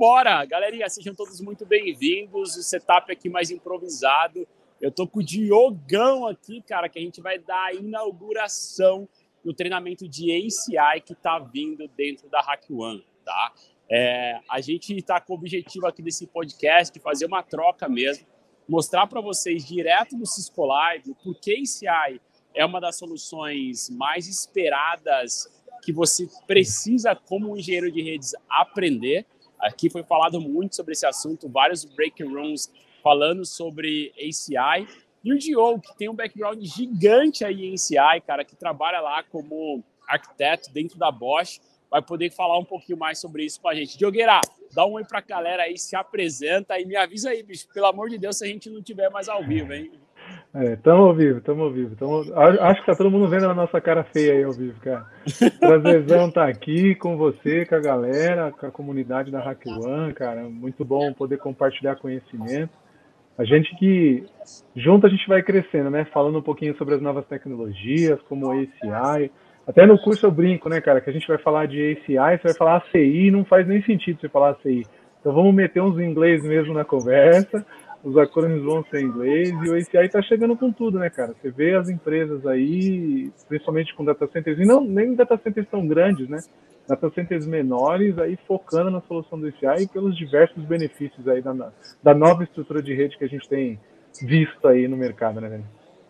Vambora! Galerinha, sejam todos muito bem-vindos. O setup aqui mais improvisado. Eu tô com o Diogão aqui, cara, que a gente vai dar a inauguração do treinamento de ACI que tá vindo dentro da Hack One, tá? É, a gente está com o objetivo aqui desse podcast de fazer uma troca mesmo, mostrar para vocês direto no Cisco Live por que ACI é uma das soluções mais esperadas que você precisa, como engenheiro de redes, aprender. Aqui foi falado muito sobre esse assunto, vários break rooms falando sobre ACI. E o Diogo, que tem um background gigante aí em ACI, cara, que trabalha lá como arquiteto dentro da Bosch, vai poder falar um pouquinho mais sobre isso com a gente. Diogueira, dá um oi pra galera aí, se apresenta e me avisa aí, bicho, pelo amor de Deus, se a gente não tiver mais ao vivo, hein? É, tamo ao vivo, tamo ao vivo. Tamo... Acho que tá todo mundo vendo a nossa cara feia aí ao vivo, cara. Prazerzão estar tá aqui com você, com a galera, com a comunidade da Hack One, cara. Muito bom poder compartilhar conhecimento. A gente que junto a gente vai crescendo, né? Falando um pouquinho sobre as novas tecnologias, como o ACI. Até no curso eu brinco, né, cara, que a gente vai falar de ACI, você vai falar ACI, não faz nem sentido você falar ACI. Então vamos meter uns inglês mesmo na conversa os acrônimos vão ser em inglês e o ACI está chegando com tudo, né, cara? Você vê as empresas aí, principalmente com data centers, e não nem data centers tão grandes, né? Data centers menores aí focando na solução do ACI e pelos diversos benefícios aí da, da nova estrutura de rede que a gente tem visto aí no mercado, né, velho?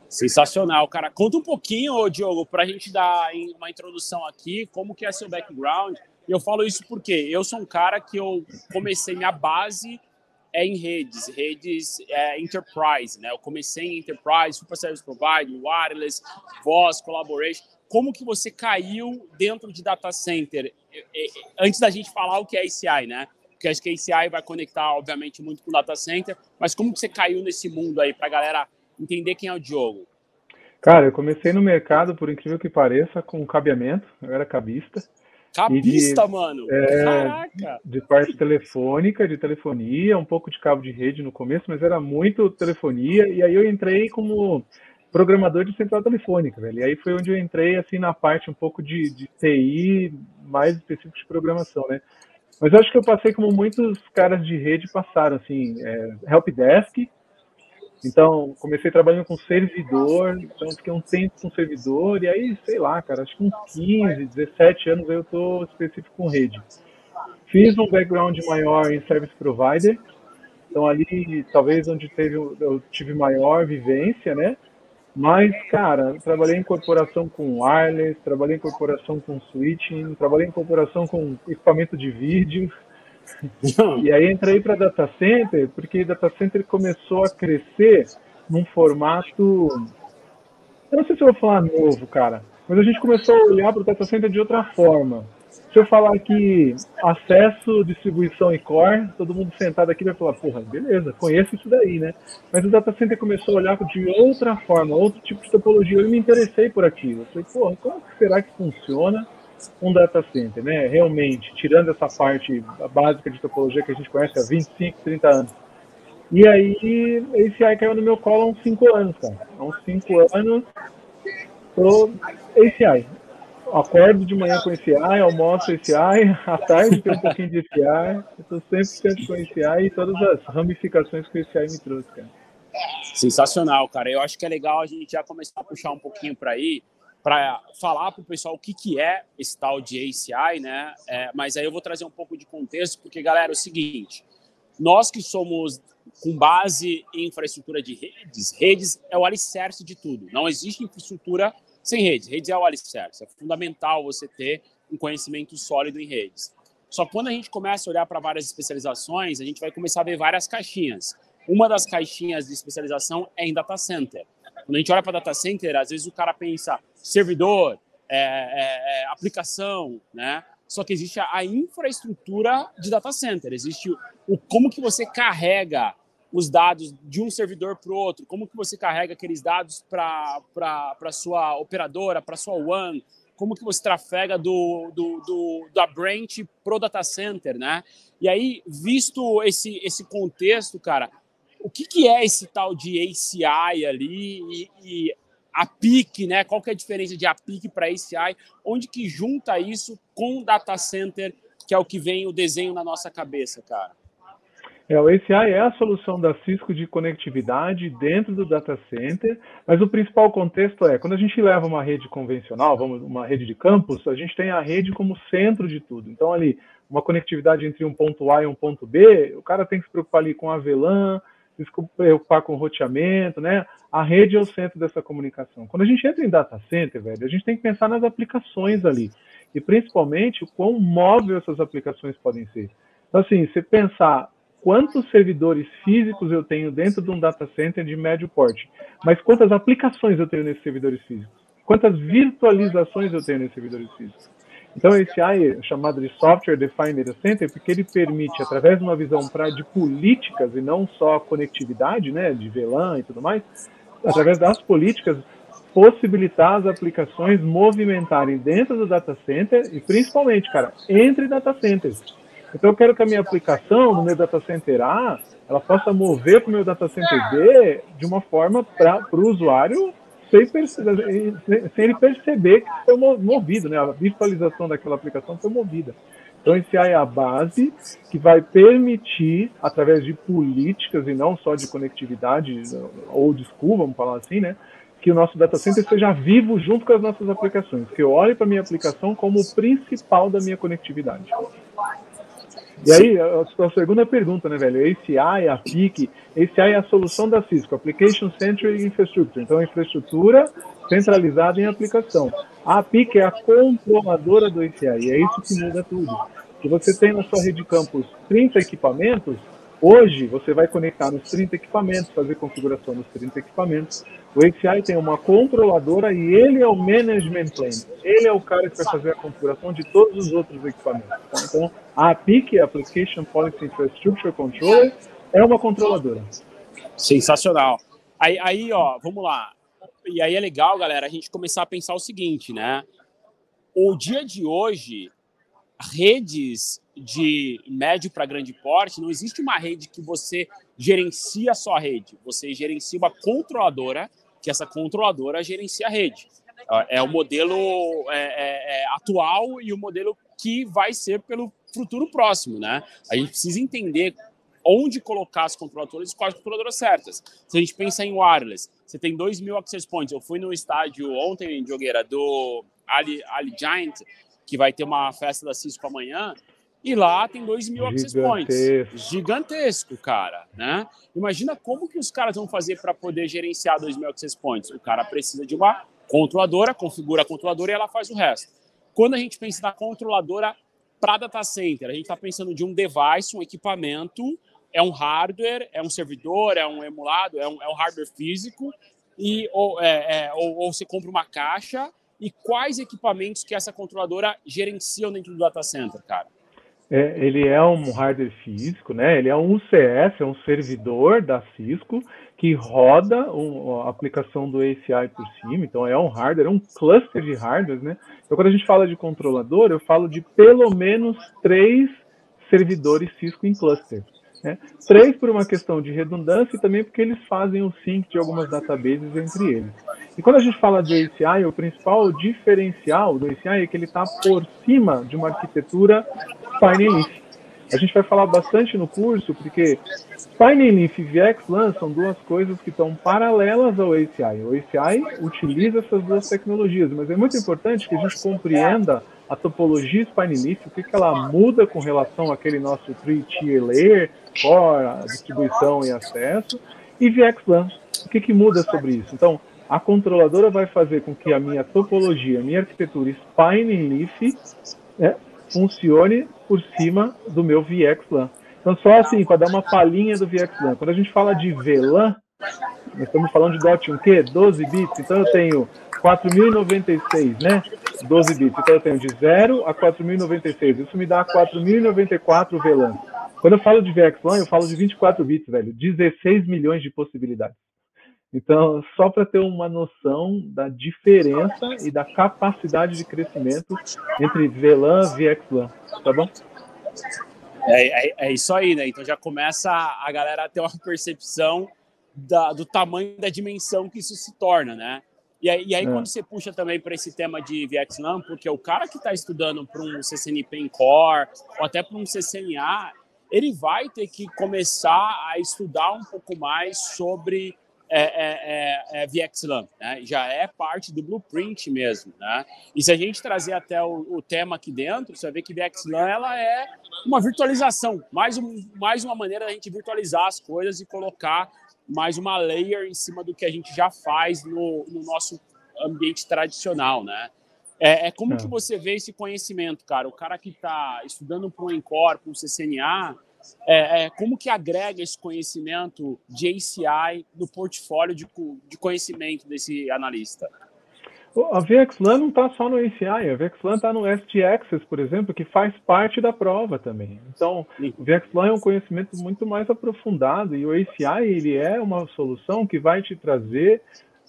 Sensacional, cara. Conta um pouquinho, Diogo, para a gente dar uma introdução aqui, como que é seu background. Eu falo isso porque eu sou um cara que eu comecei minha base é em redes, redes é, enterprise, né? Eu comecei em enterprise, super service provider, wireless, voz, collaboration. Como que você caiu dentro de data center? Antes da gente falar o que é ACI, né? Porque acho que ACI vai conectar, obviamente, muito com data center. Mas como que você caiu nesse mundo aí para a galera entender quem é o Diogo? Cara, eu comecei no mercado, por incrível que pareça, com cabeamento. Eu era cabista. Cabista, de, mano! É, Caraca! De parte telefônica, de telefonia, um pouco de cabo de rede no começo, mas era muito telefonia. E aí eu entrei como programador de central telefônica, velho. E aí foi onde eu entrei, assim, na parte um pouco de, de TI, mais específico de programação, né? Mas acho que eu passei como muitos caras de rede passaram, assim, é, helpdesk, então, comecei trabalhando com servidor, então fiquei um tempo com servidor, e aí, sei lá, cara, acho que uns 15, 17 anos eu tô específico com rede. Fiz um background maior em service provider, então ali talvez onde teve, eu tive maior vivência, né? Mas, cara, trabalhei em corporação com wireless, trabalhei em corporação com switching, trabalhei em corporação com equipamento de vídeo, e aí entrei para data center porque data center começou a crescer num formato. Eu não sei se eu vou falar novo, cara, mas a gente começou a olhar para o data center de outra forma. Se eu falar que acesso, distribuição e core, todo mundo sentado aqui vai falar, porra, beleza, conheço isso daí, né? Mas o data center começou a olhar de outra forma, outro tipo de topologia. Eu me interessei por aquilo. Eu falei, porra, como será que funciona? Um data center, né? Realmente, tirando essa parte básica de topologia que a gente conhece há 25, 30 anos. E aí, esse AI caiu no meu colo há uns 5 anos, cara. Há uns 5 anos, tô ACI. Acordo de manhã com esse AI, almoço esse AI, à tarde tem um pouquinho de esse AI. Eu tô sempre com esse AI e todas as ramificações que esse AI me trouxe, cara. Sensacional, cara. Eu acho que é legal a gente já começar a puxar um pouquinho para aí para falar para o pessoal o que, que é esse tal de ACI, né? É, mas aí eu vou trazer um pouco de contexto, porque, galera, é o seguinte: nós que somos com base em infraestrutura de redes, redes é o alicerce de tudo. Não existe infraestrutura sem redes. Redes é o alicerce. É fundamental você ter um conhecimento sólido em redes. Só quando a gente começa a olhar para várias especializações, a gente vai começar a ver várias caixinhas. Uma das caixinhas de especialização é em data center. Quando a gente olha para data center, às vezes o cara pensa servidor, é, é, é, aplicação, né? Só que existe a, infraestrutura de data center, existe o, o como que você carrega os dados de um servidor para outro, como que você carrega aqueles dados para a sua operadora, para sua WAN, como que você trafega do, do, do da branch pro data center, né? E aí, visto esse, esse contexto, cara, o que, que é esse tal de ACI ali e, e a PIC, né? Qual que é a diferença de APIC para ACI? Onde que junta isso com data center que é o que vem o desenho na nossa cabeça, cara? É, o ACI é a solução da Cisco de conectividade dentro do data center, mas o principal contexto é, quando a gente leva uma rede convencional, vamos uma rede de campus, a gente tem a rede como centro de tudo. Então ali, uma conectividade entre um ponto A e um ponto B, o cara tem que se preocupar ali com a VLAN, preocupar com roteamento, né? A rede é o centro dessa comunicação. Quando a gente entra em data center, velho, a gente tem que pensar nas aplicações ali. E principalmente o quão móvel essas aplicações podem ser. Então, assim, se pensar quantos servidores físicos eu tenho dentro de um data center de médio porte, mas quantas aplicações eu tenho nesses servidores físicos, quantas virtualizações eu tenho nesses servidores físicos. Então, esse AI é chamado de Software Defined Data Center, porque ele permite, através de uma visão pra, de políticas e não só conectividade, né, de VLAN e tudo mais, através das políticas, possibilitar as aplicações movimentarem dentro do data center e, principalmente, cara, entre data centers. Então, eu quero que a minha aplicação no meu data center A ela possa mover para o meu data center B de uma forma para o usuário sem, sem, ele perceber que foi movido, né? A virtualização daquela aplicação foi movida. Então, esse é a base que vai permitir, através de políticas e não só de conectividade ou de school, vamos falar assim, né? Que o nosso data center seja vivo junto com as nossas aplicações, que eu olhe para a minha aplicação como o principal da minha conectividade. E aí, a, a segunda pergunta, né, velho? ACI, a PIC, ACI é a solução da Cisco, Application Centric Infrastructure. Então, infraestrutura centralizada em aplicação. A PIC é a controladora do ACI, e é isso que muda tudo. Se você tem na sua rede campus 30 equipamentos, Hoje, você vai conectar nos 30 equipamentos, fazer configuração nos 30 equipamentos. O API tem uma controladora e ele é o management plane. Ele é o cara que vai fazer a configuração de todos os outros equipamentos. Tá? Então, a APIC, Application Policy Infrastructure Controller, é uma controladora. Sensacional. Aí, aí, ó, vamos lá. E aí é legal, galera, a gente começar a pensar o seguinte, né? O dia de hoje, redes de médio para grande porte, não existe uma rede que você gerencia a sua rede. Você gerencia uma controladora, que essa controladora gerencia a rede. É o modelo é, é, é, atual e o modelo que vai ser pelo futuro próximo, né? A gente precisa entender onde colocar as controladoras e quais controladoras certas. Se a gente pensa em wireless, você tem 2 mil access points. Eu fui no estádio ontem, em Jogueira, do Ali, Ali Giant, que vai ter uma festa da Cisco amanhã, e lá tem 2 mil access points. Gigantesco, cara, né? Imagina como que os caras vão fazer para poder gerenciar 2 mil access points. O cara precisa de uma controladora, configura a controladora e ela faz o resto. Quando a gente pensa na controladora para data center, a gente está pensando de um device, um equipamento, é um hardware, é um servidor, é um emulado, é um, é um hardware físico, e, ou, é, é, ou, ou você compra uma caixa. E quais equipamentos que essa controladora gerencia dentro do data center, cara? É, ele é um hardware físico, né? Ele é um UCS, é um servidor da Cisco que roda a aplicação do ACI por cima. Então é um hardware, é um cluster de hardware, né? Então quando a gente fala de controlador, eu falo de pelo menos três servidores Cisco em cluster. Né? Três por uma questão de redundância e também porque eles fazem o sync de algumas databases entre eles. E quando a gente fala de ACI, o principal diferencial do ACI é que ele está por cima de uma arquitetura Leaf. A gente vai falar bastante no curso, porque Leaf e VXLAN são duas coisas que estão paralelas ao ACI. O ACI utiliza essas duas tecnologias, mas é muito importante que a gente compreenda a topologia Spine Leaf, o que, que ela muda com relação àquele nosso three-tier layer, core, distribuição e acesso, e VXLAN, o que, que muda sobre isso. Então, a controladora vai fazer com que a minha topologia, a minha arquitetura Spine Leaf né, funcione por cima do meu VXLAN. Então, só assim, para dar uma palhinha do VXLAN. Quando a gente fala de VLAN, nós estamos falando de DOT 1 quê? 12 bits. Então, eu tenho 4096, né? 12 bits. Então, eu tenho de 0 a 4096. Isso me dá 4094 VLAN. Quando eu falo de VXLAN, eu falo de 24 bits, velho. 16 milhões de possibilidades. Então, só para ter uma noção da diferença e da capacidade de crescimento entre VLAN e VXLAN, tá bom? É, é, é, isso aí, né? Então já começa a galera a ter uma percepção da, do tamanho da dimensão que isso se torna, né? E aí, e aí é. quando você puxa também para esse tema de VXLAN, porque o cara que está estudando para um CCNP em Core ou até para um CCNA, ele vai ter que começar a estudar um pouco mais sobre é, é, é, é VXLAN, né? já é parte do blueprint mesmo. Né? E se a gente trazer até o, o, tema aqui dentro, você vai ver que VXLAN ela é uma virtualização, mais, um, mais uma maneira da gente virtualizar as coisas e colocar mais uma layer em cima do que a gente já faz no, no nosso ambiente tradicional, né? É, é como é. que você vê esse conhecimento, cara? O cara que está estudando para um Encore, para um CCNA, é, é, como que agrega esse conhecimento de ACI no portfólio de, de conhecimento desse analista? A VXLAN não está só no ACI, a VXLAN está no ST-Access, por exemplo, que faz parte da prova também. Então, o VXLAN é um conhecimento muito mais aprofundado e o ACI ele é uma solução que vai te trazer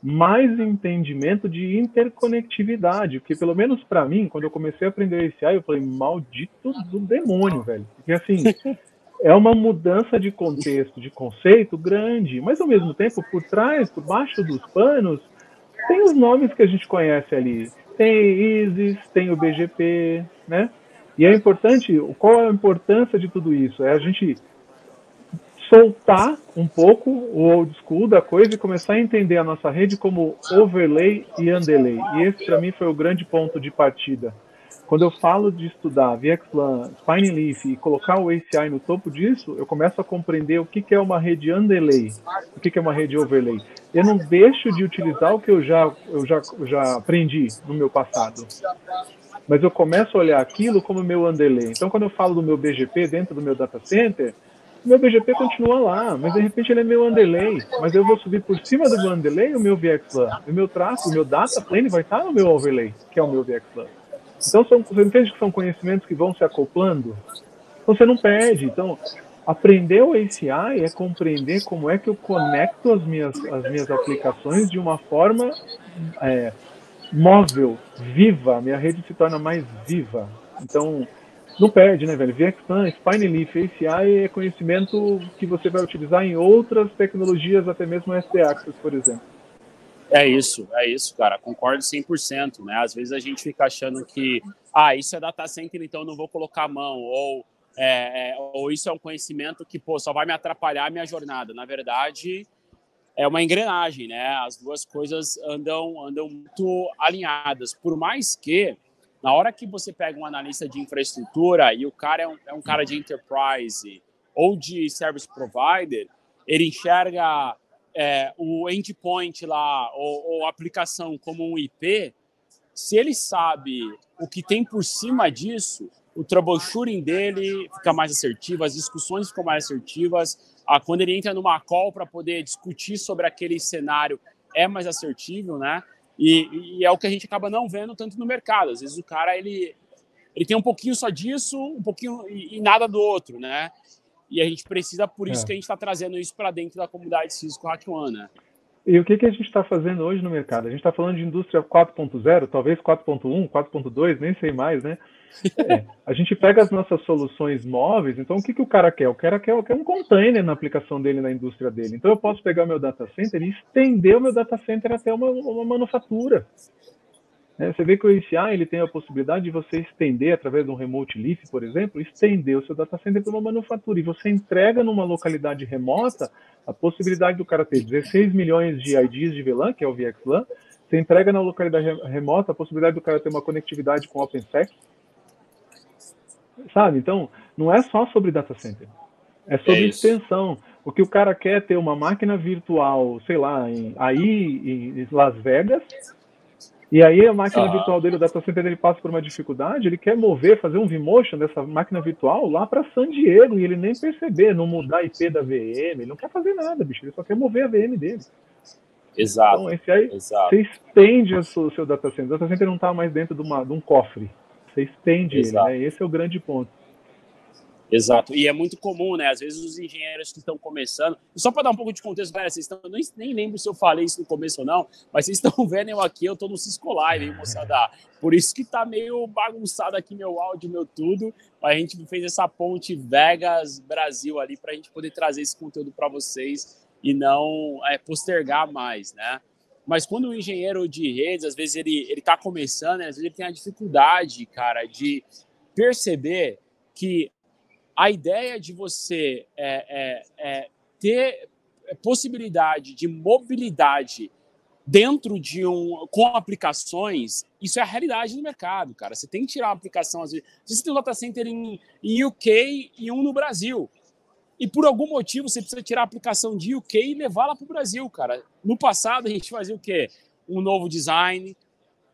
mais entendimento de interconectividade, porque pelo menos para mim, quando eu comecei a aprender ACI, eu falei, maldito do demônio, velho. Porque assim, é uma mudança de contexto, de conceito grande, mas ao mesmo tempo, por trás, por baixo dos panos, tem os nomes que a gente conhece ali. Tem ISIS, tem o BGP, né? E é importante, qual é a importância de tudo isso? É a gente soltar um pouco o old school da coisa e começar a entender a nossa rede como overlay e underlay. E esse, para mim, foi o grande ponto de partida. Quando eu falo de estudar VXLAN, Spine Leaf e colocar o ACI no topo disso, eu começo a compreender o que, que é uma rede underlay, o que, que é uma rede overlay. Eu não deixo de utilizar o que eu já, eu já, já aprendi no meu passado, mas eu começo a olhar aquilo como meu underlay. Então, quando eu falo do meu BGP dentro do meu data center, meu BGP continua lá, mas de repente ele é meu underlay, mas eu vou subir por cima do meu underlay o meu VXLAN. O meu tráfego, o meu data plane vai estar no meu overlay, que é o meu VXLAN. Então, são, você entende que são conhecimentos que vão se acoplando? Então, você não perde. Então, aprender o ACI é compreender como é que eu conecto as minhas, as minhas aplicações de uma forma é, móvel, viva. Minha rede se torna mais viva. Então, não perde, né, velho? VXLAN, Spine Leaf, ACI é conhecimento que você vai utilizar em outras tecnologias, até mesmo ST-Access, por exemplo. É isso, é isso, cara. Concordo 100%, né? Às vezes a gente fica achando que, ah, isso é data center, então eu não vou colocar a mão, ou, é, é, ou isso é um conhecimento que, pô, só vai me atrapalhar a minha jornada. Na verdade, é uma engrenagem, né? As duas coisas andam, andam muito alinhadas. Por mais que, na hora que você pega um analista de infraestrutura e o cara é um, é um cara de enterprise ou de service provider, ele enxerga é, o endpoint lá, ou, ou aplicação como um IP, se ele sabe o que tem por cima disso, o troubleshooting dele fica mais assertivo, as discussões ficam mais assertivas. Ah, quando ele entra numa call para poder discutir sobre aquele cenário, é mais assertivo, né? E, e, é o que a gente acaba não vendo tanto no mercado. Às vezes o cara ele, ele tem um pouquinho só disso, um pouquinho e, e nada do outro, né? E a gente precisa, por isso é. que a gente está trazendo isso para dentro da comunidade Cisco Hack One, né? E o que, que a gente está fazendo hoje no mercado? A gente está falando de indústria 4.0, talvez 4.1, 4.2, nem sei mais, né? É, a gente pega as nossas soluções móveis, então o que, que o cara quer? O cara quer, quer um container na aplicação dele, na indústria dele. Então eu posso pegar o meu data center e estender o meu data center até uma, uma manufatura. É, você vê que o ACI ele tem a possibilidade de você estender, através de um remote leaf, por exemplo, estender o seu data center para uma manufatura. E você entrega numa localidade remota a possibilidade do cara ter 16 milhões de IDs de VLAN, que é o VXLAN. Você entrega na localidade remota a possibilidade do cara ter uma conectividade com OpenSec. Sabe? Então, não é só sobre data center. É sobre é extensão. O que o cara quer é ter uma máquina virtual, sei lá, em, aí em Las Vegas, e aí a máquina ah. virtual dele, o data center dele passa por uma dificuldade, ele quer mover, fazer um vMotion dessa máquina virtual lá para San Diego e ele nem perceber, não mudar a IP da VM, ele não quer fazer nada, bicho, ele só quer mover a VM dele. Exato. Então, esse aí, exato. você estende o seu, seu data center. O data center não está mais dentro de, uma, de um cofre. Você estende exato. ele, né? Esse é o grande ponto. Exato. E é muito comum, né? Às vezes os engenheiros que estão começando. Só para dar um pouco de contexto, galera, vocês estão. Nem, nem lembro se eu falei isso no começo ou não, mas vocês estão vendo eu aqui, eu estou no Cisco Live, hein, moçada? Por isso que tá meio bagunçado aqui meu áudio, meu tudo. A gente fez essa ponte Vegas-Brasil ali para a gente poder trazer esse conteúdo para vocês e não é, postergar mais, né? mas quando o engenheiro de redes, às vezes ele ele está começando, às vezes ele tem a dificuldade, cara, de perceber que a ideia de você é, é, é ter possibilidade de mobilidade dentro de um com aplicações, isso é a realidade do mercado, cara. Você tem que tirar uma aplicação às vezes. Você tem um data center em, em UK e um no Brasil. E por algum motivo você precisa tirar a aplicação de UK e levá-la para o Brasil, cara. No passado a gente fazia o quê? Um novo design,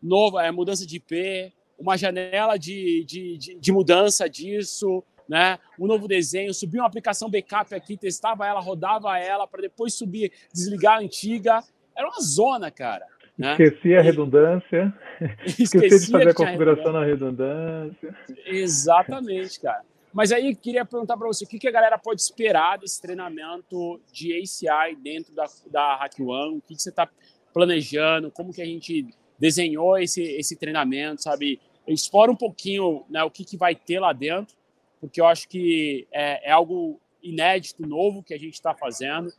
nova é, mudança de IP, uma janela de, de, de, de mudança disso, né? Um novo desenho, subir uma aplicação backup aqui, testava ela, rodava ela para depois subir, desligar a antiga. Era uma zona, cara. Né? Esqueci a redundância. Esqueci de fazer a configuração na redundância. Exatamente, cara. Mas aí queria perguntar para você, o que, que a galera pode esperar desse treinamento de ACI dentro da, da Hack One? O que, que você está planejando? Como que a gente desenhou esse, esse treinamento, sabe? Explora um pouquinho né, o que, que vai ter lá dentro, porque eu acho que é, é algo inédito, novo que a gente está fazendo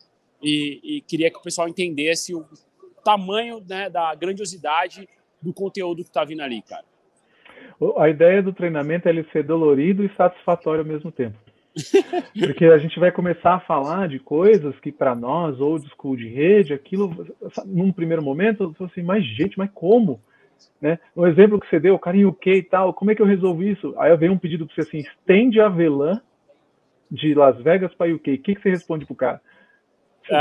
e, e, queria que o pessoal entendesse o tamanho né, da grandiosidade do conteúdo que está vindo ali, cara. A ideia do treinamento é ele ser dolorido e satisfatório ao mesmo tempo. Porque a gente vai começar a falar de coisas que para nós, old school de rede, aquilo, num primeiro momento, eu falei assim, mas gente, mas como? Né? Um exemplo que você deu, o cara em UK e tal, como é que eu resolvo isso? Aí vem um pedido para você assim, estende a VLAN de Las Vegas para UK. O que, que você responde pro cara?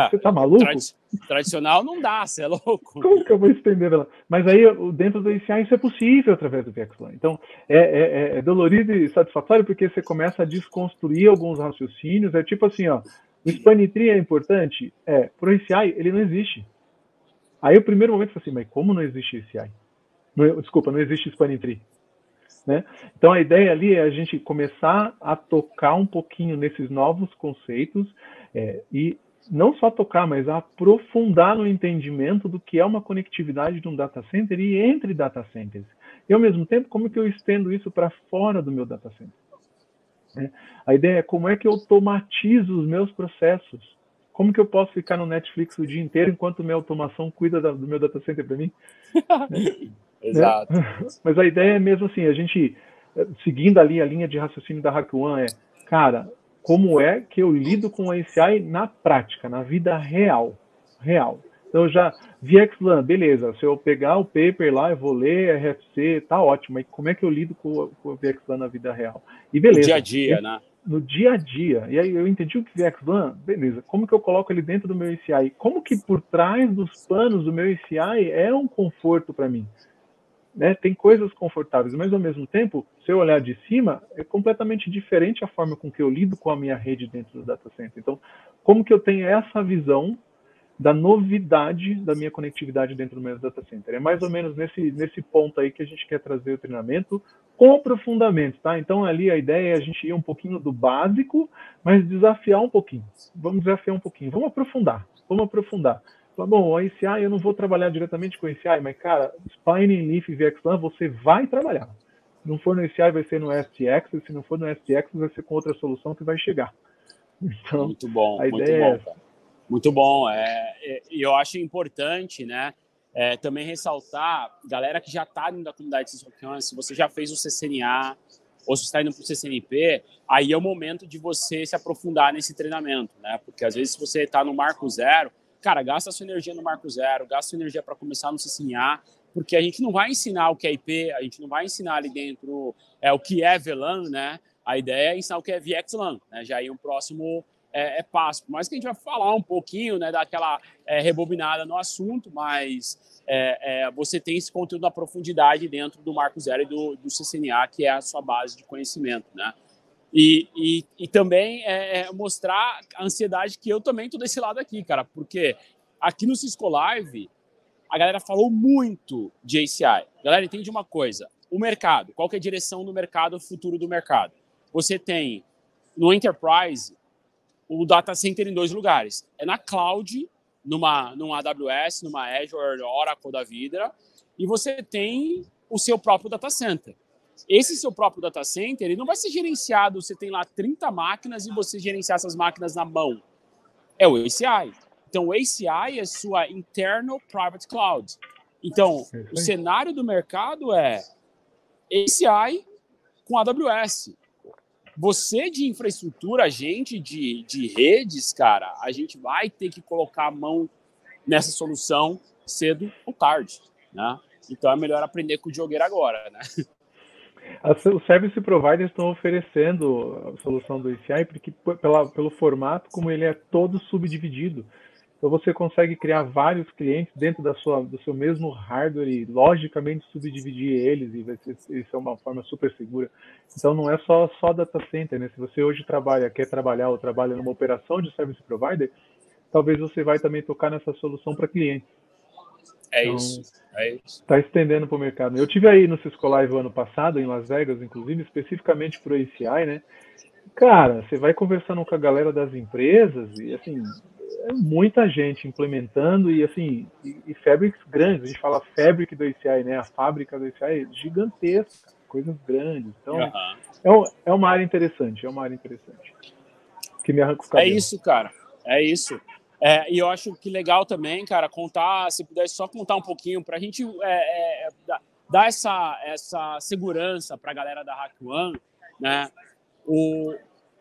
Você tá maluco? tradicional não dá, você é louco. Como que eu vou estender ela? Mas aí, dentro do ICA, isso é possível através do VXLAN. Então, é, é, é, é, dolorido e satisfatório porque você começa a desconstruir alguns raciocínios. É tipo assim, ó, o span tree é importante? É, pro ICI, ele não existe. Aí, o primeiro momento, foi assim, mas como não existe ICI? Não, desculpa, não existe span tree. Né? Então a ideia ali é a gente começar a tocar um pouquinho nesses novos conceitos é, e não só tocar, mas aprofundar no entendimento do que é uma conectividade de um data center e entre data centers. E ao mesmo tempo, como que eu estendo isso para fora do meu data center? É. A ideia é como é que eu automatizo os meus processos. Como que eu posso ficar no Netflix o dia inteiro enquanto minha automação cuida do meu data center para mim? Exato. Mas a ideia é mesmo assim, a gente, seguindo ali a linha de raciocínio da One, é, cara, como é que eu lido com a ACI na prática, na vida real. Real. Então já VXLAN, beleza. Se eu pegar o paper lá, eu vou ler RFC, tá ótimo. Mas como é que eu lido com, com o VXLAN na vida real? E beleza. No dia a dia, né? No dia a dia. E aí eu entendi o que VXLAN, beleza. Como que eu coloco ele dentro do meu ACI? Como que por trás dos panos do meu ACI é um conforto para mim? Né, tem coisas confortáveis, mas ao mesmo tempo, se eu olhar de cima, é completamente diferente a forma com que eu lido com a minha rede dentro do data center. Então, como que eu tenho essa visão da novidade da minha conectividade dentro do meu data center? É mais ou menos nesse, nesse ponto aí que a gente quer trazer o treinamento com aprofundamento, tá? Então, ali a ideia é a gente ir um pouquinho do básico, mas desafiar um pouquinho. Vamos desafiar um pouquinho, vamos aprofundar, vamos aprofundar. Fala, bom, o ICI eu não vou trabalhar diretamente com o ICI, mas, cara, Spine, Leaf e VXLAN você vai trabalhar. Se não for no ICI, vai ser no STX, se não for no STX, vai ser com outra solução que vai chegar. Então, muito bom, a muito ideia bom, é Muito bom. É, é, eu acho importante, né? É, também ressaltar, galera que já está dentro da comunidade de Syscon, se você já fez o CCNA, ou se está indo para o CCNP, aí é o momento de você se aprofundar nesse treinamento, né? Porque às vezes se você está no marco zero, cara, gasta sua energia no marco zero, gasta sua energia para começar no CCNA, porque a gente não vai ensinar o que é IP, a gente não vai ensinar ali dentro é, o que é VLAN, né? A ideia é ensinar o que é VXLAN, né? Já aí um próximo é, é passo. Mais que a gente vai falar um pouquinho, né, daquela é, rebobinada no assunto, mas é, é, você tem esse conteúdo na profundidade dentro do marco zero e do, do CCNA, que é a sua base de conhecimento, né? E, e, e também é, é mostrar a ansiedade que eu também estou desse lado aqui, cara, porque aqui no Cisco Live a galera falou muito de ACI. Galera, entende uma coisa: o mercado, qual que é a direção do mercado, o futuro do mercado? Você tem no Enterprise o data center em dois lugares: é na cloud, numa, numa AWS, numa Azure, Oracle da vida, e você tem o seu próprio data center. Esse seu próprio data center, ele não vai ser gerenciado, você tem lá 30 máquinas e você gerenciar essas máquinas na mão. É o ACI. Então, o ACI é sua Internal Private Cloud. Então, o cenário do mercado é ACI com AWS. Você de infraestrutura, a gente de, de redes, cara, a gente vai ter que colocar a mão nessa solução cedo ou tarde, né? Então é melhor aprender com o jogueiro agora, né? Os service providers estão oferecendo a solução do ACI porque pela, pelo formato como ele é todo subdividido. Então você consegue criar vários clientes dentro da sua, do seu mesmo hardware e logicamente subdividir eles e isso é uma forma super segura. Então não é só só data center, né? Se você hoje trabalha, quer trabalhar ou trabalha numa operação de service provider, talvez você vai também tocar nessa solução para clientes. É então, isso, é isso. Está estendendo para o mercado. Eu tive aí no Cisco Live ano passado, em Las Vegas, inclusive, especificamente para o ACI, né? Cara, você vai conversando com a galera das empresas e, assim, é muita gente implementando e, assim, e, e fabrics grandes. A gente fala fabric do ACI, né? A fábrica do ACI é gigantesca, coisas grandes. Então, uhum. é, é uma área interessante, é uma área interessante. Que me arranca os é cabelos. É isso, cara. É isso. É, e eu acho que legal também, cara, contar, se pudesse só contar um pouquinho para a gente é, é, dar essa, essa segurança para a galera da Hack One, né? O,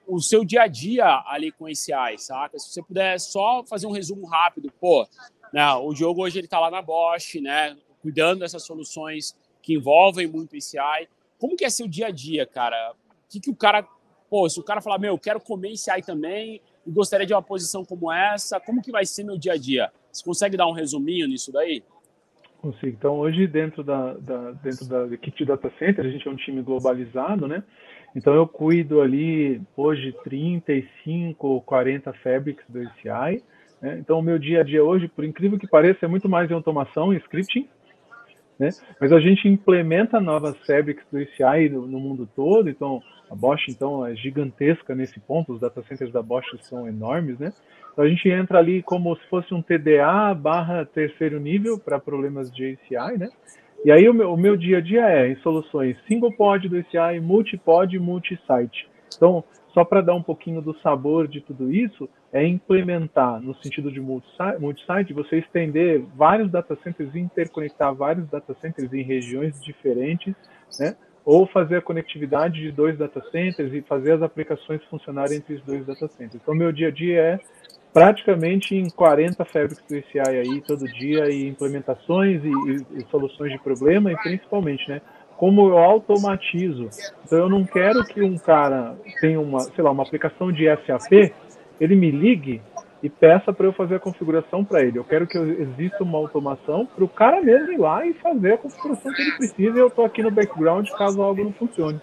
o seu dia a dia ali com esse AI, saca? Se você puder só fazer um resumo rápido, pô, né, o Diogo hoje ele tá lá na Bosch, né, cuidando dessas soluções que envolvem muito esse AI. Como que é seu dia a dia, cara? O que, que o cara, pô, se o cara falar, meu, eu quero comer esse AI também, e gostaria de uma posição como essa, como que vai ser meu dia a dia? Você consegue dar um resuminho nisso daí? Consigo. Então, hoje, dentro da, da, dentro da equipe de data center, a gente é um time globalizado, né? Então, eu cuido ali, hoje, 35 ou 40 fabrics do ACI. Né? Então, o meu dia a dia hoje, por incrível que pareça, é muito mais em automação e scripting. Né? Mas a gente implementa novas fabrics do ACI no, no mundo todo, então a Bosch, então, é gigantesca nesse ponto, os data centers da Bosch são enormes, né? Então a gente entra ali como se fosse um TDA barra terceiro nível para problemas de ACI, né? E aí o meu, o meu, dia a dia é em soluções single pod do ACI, multipod e multisite. Então, só para dar um pouquinho do sabor de tudo isso, é implementar, no sentido de multisite, você estender vários data centers e interconectar vários data centers em regiões diferentes, né? ou fazer a conectividade de dois data centers e fazer as aplicações funcionarem entre os dois data centers. Então, meu dia a dia é praticamente em 40 fabrics do ACI aí todo dia e implementações e, e, e, soluções de problema e principalmente, né, como eu automatizo. Então, eu não quero que um cara tenha uma, sei lá, uma aplicação de SAP, ele me ligue e peça para eu fazer a configuração para ele. Eu quero que exista uma automação para o cara mesmo ir lá e fazer a configuração que ele precisa e eu estou aqui no background caso algo não funcione.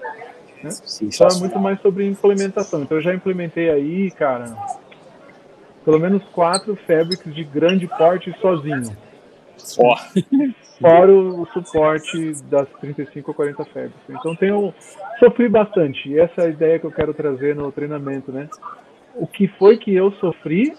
Né? Então é muito mais sobre implementação. Então eu já implementei aí, cara, pelo menos quatro fabrics de grande porte sozinho. Oh. Fora o suporte das 35 ou 40 fabrics. Então tenho sofri bastante. E essa é a ideia que eu quero trazer no treinamento, né? O que foi que eu sofri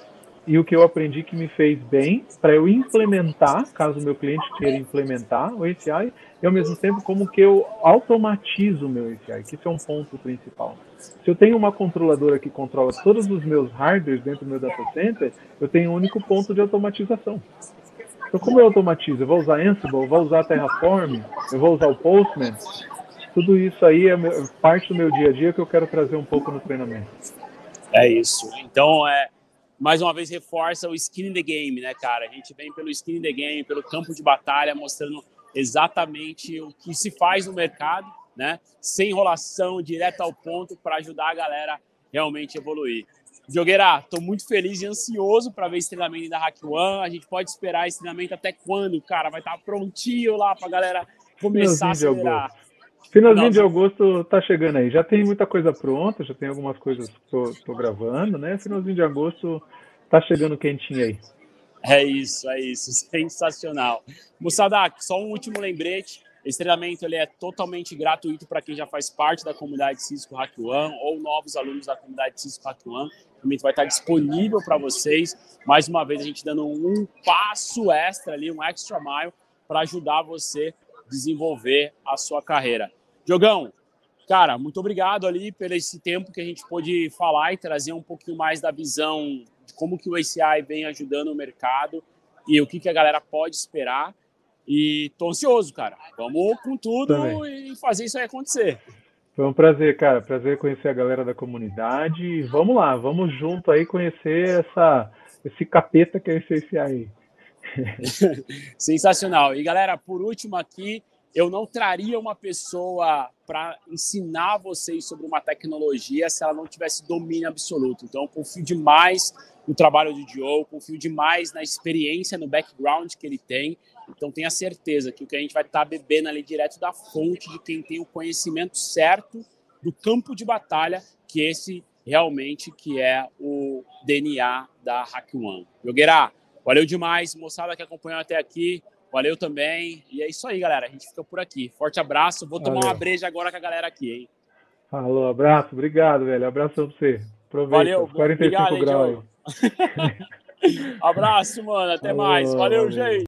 e o que eu aprendi que me fez bem para eu implementar, caso o meu cliente queira implementar o ACI, e ao mesmo tempo como que eu automatizo o meu ACI, que isso é um ponto principal. Se eu tenho uma controladora que controla todos os meus hardwares dentro do meu data center, eu tenho um único ponto de automatização. Então, como eu automatizo? Eu vou usar Ansible, eu vou usar Terraform, eu vou usar o Postman. Tudo isso aí é parte do meu dia a dia que eu quero trazer um pouco no treinamento. É isso. Então, é, mais uma vez reforça o skin in the game, né, cara? A gente vem pelo skin in the game, pelo campo de batalha, mostrando exatamente o que se faz no mercado, né? Sem enrolação, direto ao ponto, para ajudar a galera realmente a evoluir. Jogueira, estou muito feliz e ansioso para ver esse treinamento da Hack One. A gente pode esperar esse treinamento até quando, cara? Vai estar tá prontinho lá para a galera começar a acelerar. Finalzinho de agosto tá chegando aí. Já tem muita coisa pronta, já tem algumas coisas que tô, tô gravando, né? Finalzinho de agosto tá chegando quentinho aí. É isso, é isso. Sensacional. Mussadak, só um último lembrete. Esse treinamento ele é totalmente gratuito para quem já faz parte da comunidade Cisco Hack One ou novos alunos da comunidade Cisco Hack One. O treinamento vai estar disponível para vocês. Mais uma vez, a gente dando um passo extra ali, um extra mile, para ajudar você desenvolver a sua carreira. Diogão, cara, muito obrigado ali por esse tempo que a gente pôde falar e trazer um pouquinho mais da visão de como que o ACI vem ajudando o mercado e o que, que a galera pode esperar. E tô ansioso, cara. Vamos com tudo Também. e fazer isso aí acontecer. Foi um prazer, cara. Prazer conhecer a galera da comunidade. vamos lá, vamos junto aí conhecer essa, esse capeta que é esse ACI aí. Sensacional. E galera, por último aqui, eu não traria uma pessoa para ensinar vocês sobre uma tecnologia se ela não tivesse domínio absoluto. Então, eu confio demais no trabalho do Joe, confio demais na experiência, no background que ele tem. Então, tenha certeza que o que a gente vai estar tá bebendo ali direto da fonte de quem tem o conhecimento certo do campo de batalha, que esse realmente que é o DNA da Hack One. Yogueira, valeu demais, moçada que acompanhou até aqui. Valeu também. E é isso aí, galera. A gente fica por aqui. Forte abraço. Vou tomar Valeu. uma breja agora com a galera aqui, hein? Falou, abraço. Obrigado, velho. Abraço pra você. Aproveita. Valeu. 45 obrigado, graus. abraço, mano. Até Falou, mais. Valeu, valeu. gente.